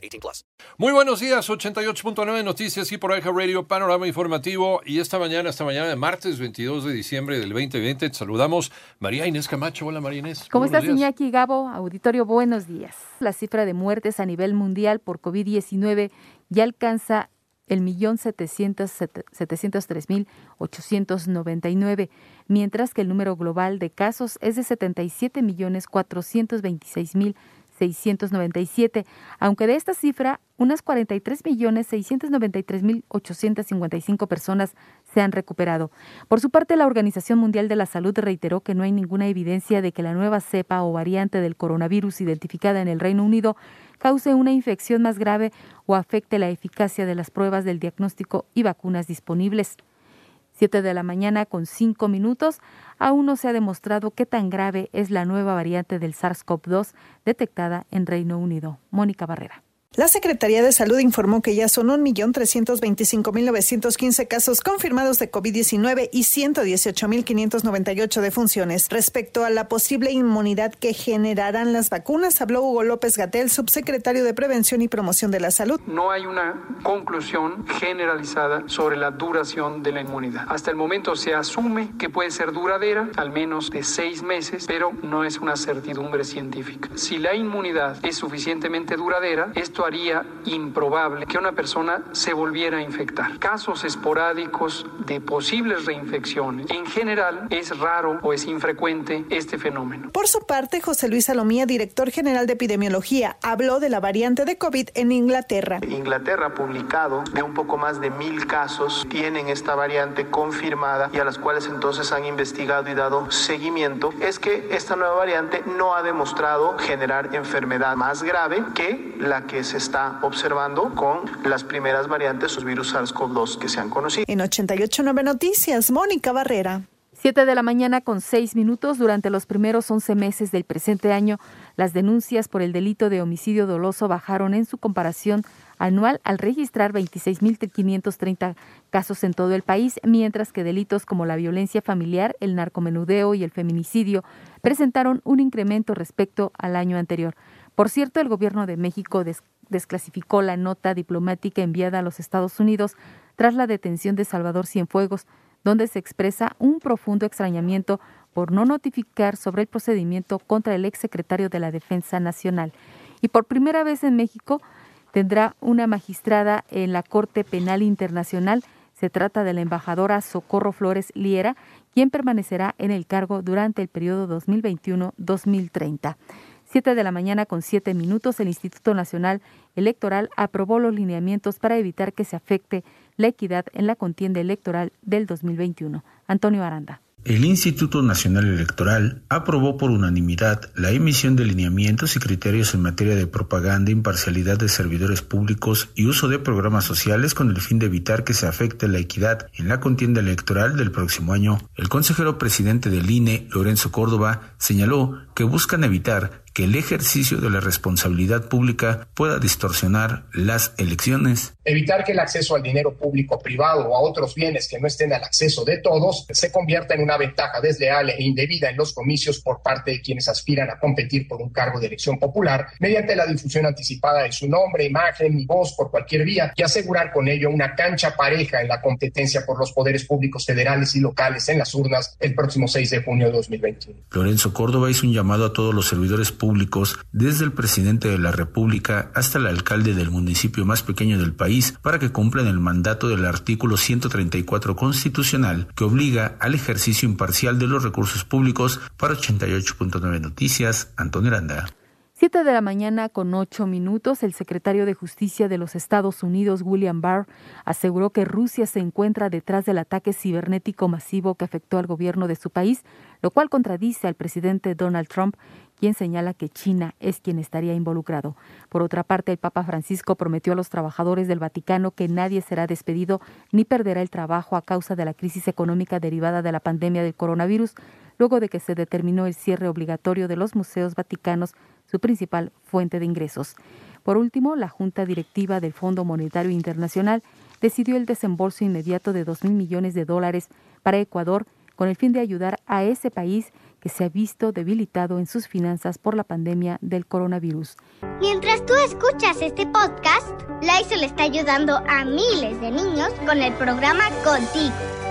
18 plus. Muy buenos días, 88.9 Noticias y por Eja Radio, panorama informativo. Y esta mañana, esta mañana de martes 22 de diciembre del 2020, te saludamos María Inés Camacho. Hola María Inés. ¿Cómo estás, Iñaki Gabo? Auditorio, buenos días. La cifra de muertes a nivel mundial por COVID-19 ya alcanza el millón setecientos tres mil ochocientos noventa y nueve, mientras que el número global de casos es de setenta y siete millones cuatrocientos veintiséis mil 697, aunque de esta cifra, unas 43 millones 693 mil 855 personas se han recuperado. Por su parte, la Organización Mundial de la Salud reiteró que no hay ninguna evidencia de que la nueva cepa o variante del coronavirus identificada en el Reino Unido cause una infección más grave o afecte la eficacia de las pruebas del diagnóstico y vacunas disponibles. 7 de la mañana con 5 minutos, aún no se ha demostrado qué tan grave es la nueva variante del SARS-CoV-2 detectada en Reino Unido. Mónica Barrera. La Secretaría de Salud informó que ya son 1.325.915 casos confirmados de COVID-19 y 118.598 defunciones. Respecto a la posible inmunidad que generarán las vacunas, habló Hugo López Gatel, subsecretario de Prevención y Promoción de la Salud. No hay una conclusión generalizada sobre la duración de la inmunidad. Hasta el momento se asume que puede ser duradera, al menos de seis meses, pero no es una certidumbre científica. Si la inmunidad es suficientemente duradera, esto haría improbable que una persona se volviera a infectar. Casos esporádicos de posibles reinfecciones. En general, es raro o es infrecuente este fenómeno. Por su parte, José Luis Salomía, director general de epidemiología, habló de la variante de COVID en Inglaterra. Inglaterra ha publicado de un poco más de mil casos tienen esta variante confirmada y a las cuales entonces han investigado y dado seguimiento. Es que esta nueva variante no ha demostrado generar enfermedad más grave que la que se está observando con las primeras variantes, los virus SARS-CoV-2 que se han conocido. En 889 Noticias, Mónica Barrera. 7 de la mañana con 6 minutos. Durante los primeros 11 meses del presente año, las denuncias por el delito de homicidio doloso bajaron en su comparación anual al registrar 26.530 casos en todo el país, mientras que delitos como la violencia familiar, el narcomenudeo y el feminicidio presentaron un incremento respecto al año anterior. Por cierto, el gobierno de México desclasificó la nota diplomática enviada a los Estados Unidos tras la detención de Salvador Cienfuegos, donde se expresa un profundo extrañamiento por no notificar sobre el procedimiento contra el exsecretario de la Defensa Nacional. Y por primera vez en México tendrá una magistrada en la Corte Penal Internacional. Se trata de la embajadora Socorro Flores Liera, quien permanecerá en el cargo durante el periodo 2021-2030. 7 de la mañana con 7 minutos, el Instituto Nacional Electoral aprobó los lineamientos para evitar que se afecte la equidad en la contienda electoral del 2021. Antonio Aranda. El Instituto Nacional Electoral aprobó por unanimidad la emisión de lineamientos y criterios en materia de propaganda, imparcialidad de servidores públicos y uso de programas sociales con el fin de evitar que se afecte la equidad en la contienda electoral del próximo año. El consejero presidente del INE, Lorenzo Córdoba, señaló que buscan evitar que el ejercicio de la responsabilidad pública pueda distorsionar las elecciones. Evitar que el acceso al dinero público privado o a otros bienes que no estén al acceso de todos se convierta en una ventaja desleal e indebida en los comicios por parte de quienes aspiran a competir por un cargo de elección popular mediante la difusión anticipada de su nombre, imagen y voz por cualquier vía y asegurar con ello una cancha pareja en la competencia por los poderes públicos federales y locales en las urnas el próximo 6 de junio de 2021. Lorenzo Córdoba hizo un llamado a todos los servidores públicos, desde el presidente de la República hasta el alcalde del municipio más pequeño del país, para que cumplan el mandato del artículo 134 constitucional que obliga al ejercicio imparcial de los recursos públicos para 88.9 Noticias, Antonio Aranda. 7 de la mañana con 8 minutos, el secretario de Justicia de los Estados Unidos, William Barr, aseguró que Rusia se encuentra detrás del ataque cibernético masivo que afectó al gobierno de su país, lo cual contradice al presidente Donald Trump, quien señala que China es quien estaría involucrado. Por otra parte, el Papa Francisco prometió a los trabajadores del Vaticano que nadie será despedido ni perderá el trabajo a causa de la crisis económica derivada de la pandemia del coronavirus, luego de que se determinó el cierre obligatorio de los museos vaticanos, su principal fuente de ingresos. Por último, la Junta Directiva del Fondo Monetario Internacional decidió el desembolso inmediato de 2 mil millones de dólares para Ecuador con el fin de ayudar a ese país que se ha visto debilitado en sus finanzas por la pandemia del coronavirus. Mientras tú escuchas este podcast, Lysol está ayudando a miles de niños con el programa Contigo,